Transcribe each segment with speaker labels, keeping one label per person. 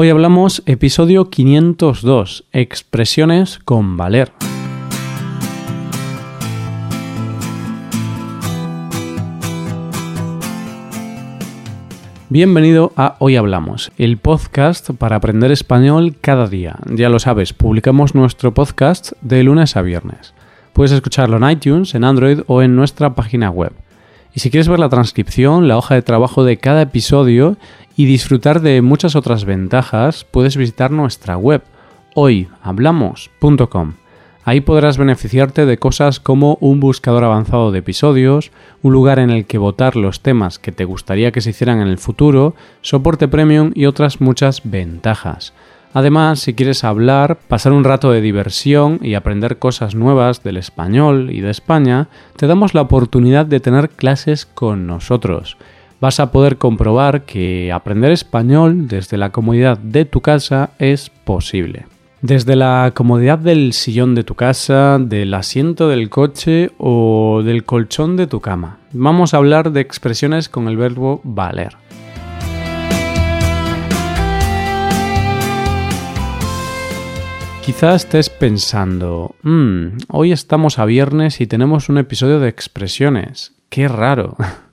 Speaker 1: Hoy hablamos episodio 502, expresiones con valer. Bienvenido a Hoy Hablamos, el podcast para aprender español cada día. Ya lo sabes, publicamos nuestro podcast de lunes a viernes. Puedes escucharlo en iTunes, en Android o en nuestra página web. Y si quieres ver la transcripción, la hoja de trabajo de cada episodio y disfrutar de muchas otras ventajas, puedes visitar nuestra web hoyhablamos.com. Ahí podrás beneficiarte de cosas como un buscador avanzado de episodios, un lugar en el que votar los temas que te gustaría que se hicieran en el futuro, soporte premium y otras muchas ventajas. Además, si quieres hablar, pasar un rato de diversión y aprender cosas nuevas del español y de España, te damos la oportunidad de tener clases con nosotros. Vas a poder comprobar que aprender español desde la comodidad de tu casa es posible. Desde la comodidad del sillón de tu casa, del asiento del coche o del colchón de tu cama. Vamos a hablar de expresiones con el verbo valer. Quizás estés pensando, "Mm, hoy estamos a viernes y tenemos un episodio de expresiones. Qué raro.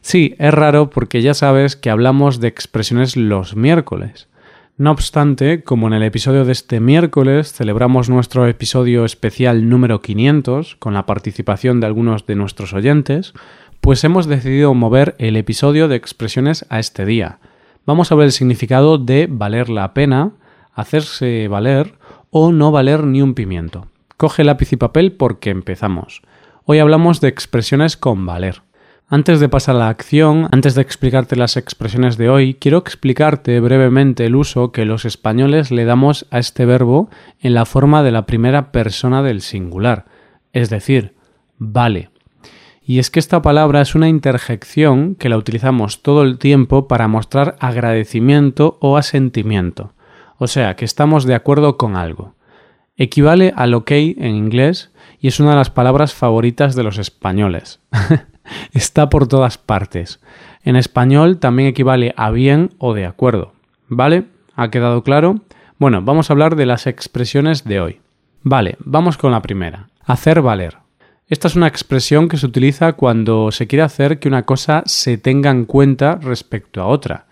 Speaker 1: sí, es raro porque ya sabes que hablamos de expresiones los miércoles. No obstante, como en el episodio de este miércoles celebramos nuestro episodio especial número 500 con la participación de algunos de nuestros oyentes, pues hemos decidido mover el episodio de expresiones a este día. Vamos a ver el significado de valer la pena, hacerse valer o no valer ni un pimiento. Coge lápiz y papel porque empezamos. Hoy hablamos de expresiones con valer. Antes de pasar a la acción, antes de explicarte las expresiones de hoy, quiero explicarte brevemente el uso que los españoles le damos a este verbo en la forma de la primera persona del singular, es decir, vale. Y es que esta palabra es una interjección que la utilizamos todo el tiempo para mostrar agradecimiento o asentimiento o sea, que estamos de acuerdo con algo. Equivale al ok en inglés y es una de las palabras favoritas de los españoles. Está por todas partes. En español también equivale a bien o de acuerdo. ¿Vale? ¿Ha quedado claro? Bueno, vamos a hablar de las expresiones de hoy. Vale, vamos con la primera. Hacer valer. Esta es una expresión que se utiliza cuando se quiere hacer que una cosa se tenga en cuenta respecto a otra.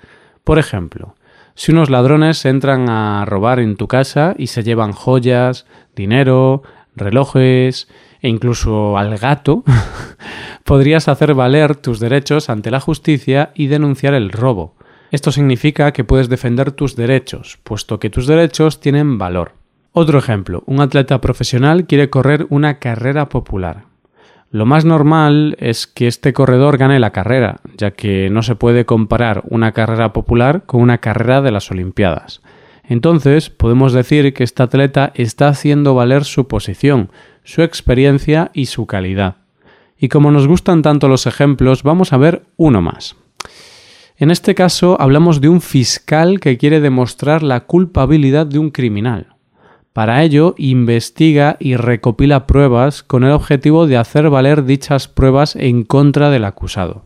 Speaker 1: Por ejemplo, si unos ladrones entran a robar en tu casa y se llevan joyas, dinero, relojes e incluso al gato, podrías hacer valer tus derechos ante la justicia y denunciar el robo. Esto significa que puedes defender tus derechos, puesto que tus derechos tienen valor. Otro ejemplo, un atleta profesional quiere correr una carrera popular. Lo más normal es que este corredor gane la carrera, ya que no se puede comparar una carrera popular con una carrera de las Olimpiadas. Entonces, podemos decir que este atleta está haciendo valer su posición, su experiencia y su calidad. Y como nos gustan tanto los ejemplos, vamos a ver uno más. En este caso hablamos de un fiscal que quiere demostrar la culpabilidad de un criminal. Para ello, investiga y recopila pruebas con el objetivo de hacer valer dichas pruebas en contra del acusado.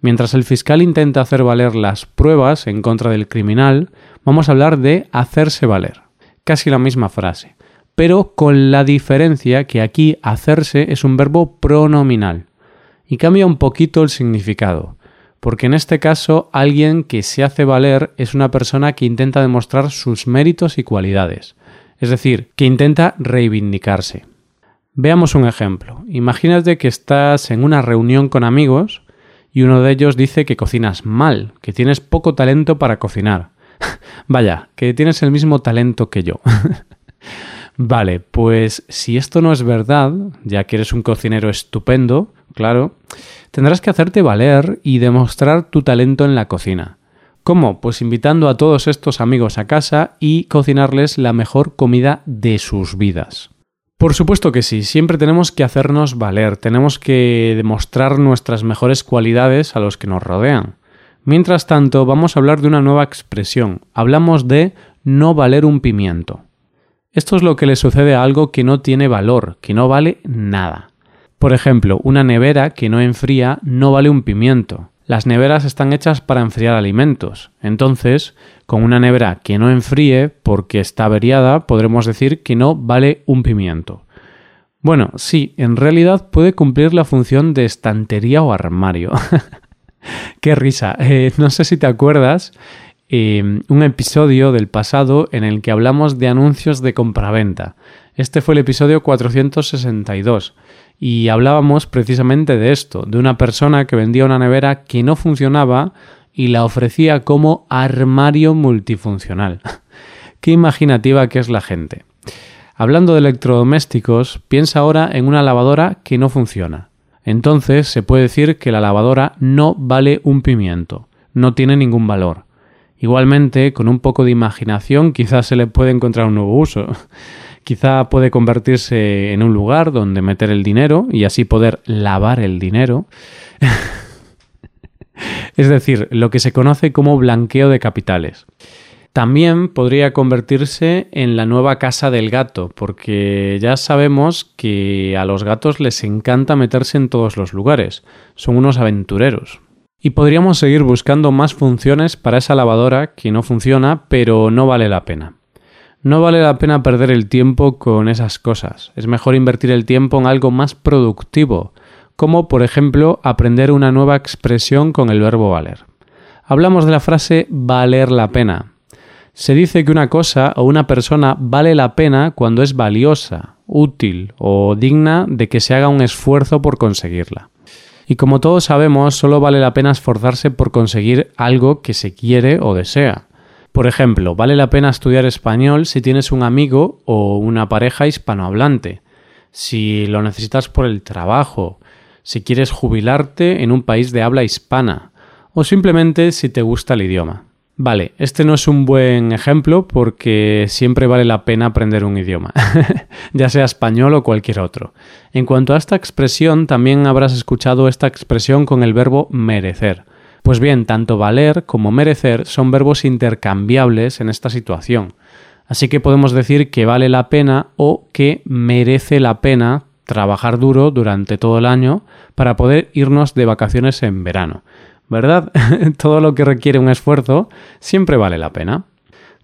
Speaker 1: Mientras el fiscal intenta hacer valer las pruebas en contra del criminal, vamos a hablar de hacerse valer. Casi la misma frase, pero con la diferencia que aquí hacerse es un verbo pronominal y cambia un poquito el significado, porque en este caso alguien que se hace valer es una persona que intenta demostrar sus méritos y cualidades es decir, que intenta reivindicarse. Veamos un ejemplo. Imagínate que estás en una reunión con amigos y uno de ellos dice que cocinas mal, que tienes poco talento para cocinar. Vaya, que tienes el mismo talento que yo. vale, pues si esto no es verdad, ya que eres un cocinero estupendo, claro, tendrás que hacerte valer y demostrar tu talento en la cocina. ¿Cómo? Pues invitando a todos estos amigos a casa y cocinarles la mejor comida de sus vidas. Por supuesto que sí, siempre tenemos que hacernos valer, tenemos que demostrar nuestras mejores cualidades a los que nos rodean. Mientras tanto, vamos a hablar de una nueva expresión. Hablamos de no valer un pimiento. Esto es lo que le sucede a algo que no tiene valor, que no vale nada. Por ejemplo, una nevera que no enfría no vale un pimiento. Las neveras están hechas para enfriar alimentos. Entonces, Con una nevera que no enfríe porque está averiada, podremos decir que no vale un pimiento. Bueno, sí, en realidad puede cumplir la función de estantería o armario. Qué risa. Eh, no sé si te acuerdas eh, un episodio del pasado en el que hablamos de anuncios de compraventa. Este fue el episodio 462 y hablábamos precisamente de esto, de una persona que vendía una nevera que no funcionaba y la ofrecía como armario multifuncional. Qué imaginativa que es la gente. Hablando de electrodomésticos, piensa ahora en una lavadora que no funciona. Entonces se puede decir que la lavadora no vale un pimiento, no tiene ningún valor. Igualmente, con un poco de imaginación quizás se le puede encontrar un nuevo uso. Quizá puede convertirse en un lugar donde meter el dinero y así poder lavar el dinero. es decir, lo que se conoce como blanqueo de capitales. También podría convertirse en la nueva casa del gato, porque ya sabemos que a los gatos les encanta meterse en todos los lugares, son unos aventureros. Y podríamos seguir buscando más funciones para esa lavadora que no funciona, pero no vale la pena. No vale la pena perder el tiempo con esas cosas, es mejor invertir el tiempo en algo más productivo, como por ejemplo aprender una nueva expresión con el verbo valer. Hablamos de la frase valer la pena, se dice que una cosa o una persona vale la pena cuando es valiosa, útil o digna de que se haga un esfuerzo por conseguirla. Y como todos sabemos, solo vale la pena esforzarse por conseguir algo que se quiere o desea. Por ejemplo, vale la pena estudiar español si tienes un amigo o una pareja hispanohablante, si lo necesitas por el trabajo, si quieres jubilarte en un país de habla hispana, o simplemente si te gusta el idioma. Vale, este no es un buen ejemplo porque siempre vale la pena aprender un idioma, ya sea español o cualquier otro. En cuanto a esta expresión, también habrás escuchado esta expresión con el verbo merecer. Pues bien, tanto valer como merecer son verbos intercambiables en esta situación. Así que podemos decir que vale la pena o que merece la pena trabajar duro durante todo el año para poder irnos de vacaciones en verano. ¿verdad? Todo lo que requiere un esfuerzo siempre vale la pena.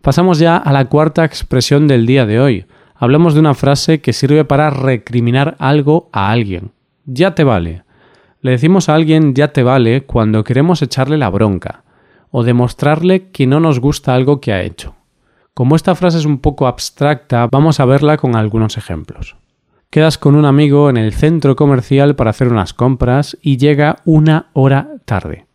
Speaker 1: Pasamos ya a la cuarta expresión del día de hoy. Hablamos de una frase que sirve para recriminar algo a alguien. Ya te vale. Le decimos a alguien ya te vale cuando queremos echarle la bronca o demostrarle que no nos gusta algo que ha hecho. Como esta frase es un poco abstracta, vamos a verla con algunos ejemplos. Quedas con un amigo en el centro comercial para hacer unas compras y llega una hora tarde.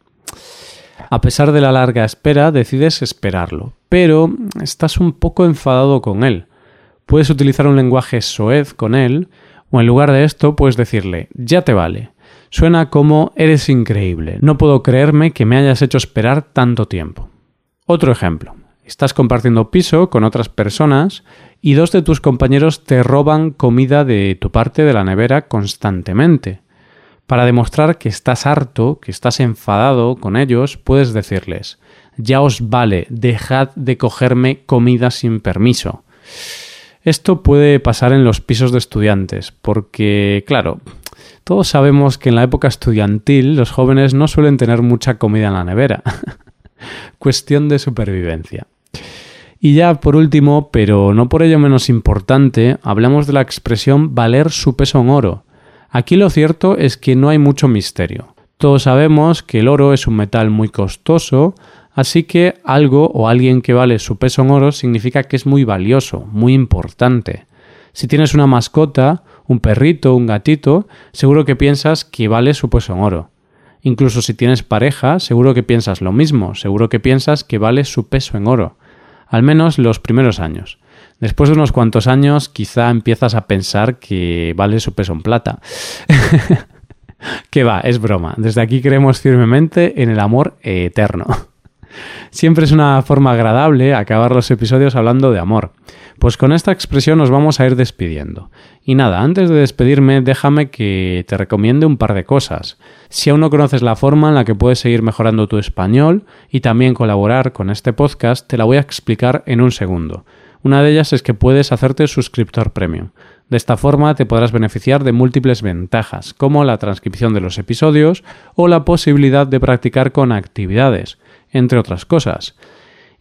Speaker 1: A pesar de la larga espera, decides esperarlo, pero estás un poco enfadado con él. Puedes utilizar un lenguaje soez con él, o en lugar de esto puedes decirle, ya te vale. Suena como eres increíble, no puedo creerme que me hayas hecho esperar tanto tiempo. Otro ejemplo. Estás compartiendo piso con otras personas y dos de tus compañeros te roban comida de tu parte de la nevera constantemente. Para demostrar que estás harto, que estás enfadado con ellos, puedes decirles Ya os vale, dejad de cogerme comida sin permiso. Esto puede pasar en los pisos de estudiantes, porque, claro, todos sabemos que en la época estudiantil los jóvenes no suelen tener mucha comida en la nevera. Cuestión de supervivencia. Y ya por último, pero no por ello menos importante, hablamos de la expresión valer su peso en oro. Aquí lo cierto es que no hay mucho misterio. Todos sabemos que el oro es un metal muy costoso, así que algo o alguien que vale su peso en oro significa que es muy valioso, muy importante. Si tienes una mascota, un perrito, un gatito, seguro que piensas que vale su peso en oro. Incluso si tienes pareja, seguro que piensas lo mismo, seguro que piensas que vale su peso en oro. Al menos los primeros años. Después de unos cuantos años, quizá empiezas a pensar que vale su peso en plata. que va, es broma. Desde aquí creemos firmemente en el amor eterno. Siempre es una forma agradable acabar los episodios hablando de amor. Pues con esta expresión nos vamos a ir despidiendo. Y nada, antes de despedirme, déjame que te recomiende un par de cosas. Si aún no conoces la forma en la que puedes seguir mejorando tu español y también colaborar con este podcast, te la voy a explicar en un segundo. Una de ellas es que puedes hacerte suscriptor premium. De esta forma te podrás beneficiar de múltiples ventajas, como la transcripción de los episodios o la posibilidad de practicar con actividades, entre otras cosas.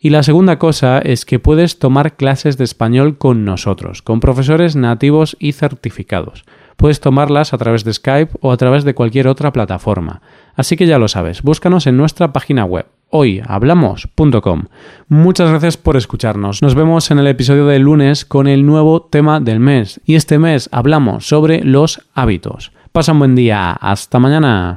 Speaker 1: Y la segunda cosa es que puedes tomar clases de español con nosotros, con profesores nativos y certificados. Puedes tomarlas a través de Skype o a través de cualquier otra plataforma. Así que ya lo sabes, búscanos en nuestra página web hoyhablamos.com. Muchas gracias por escucharnos. Nos vemos en el episodio del lunes con el nuevo tema del mes. Y este mes hablamos sobre los hábitos. Pasa un buen día. Hasta mañana.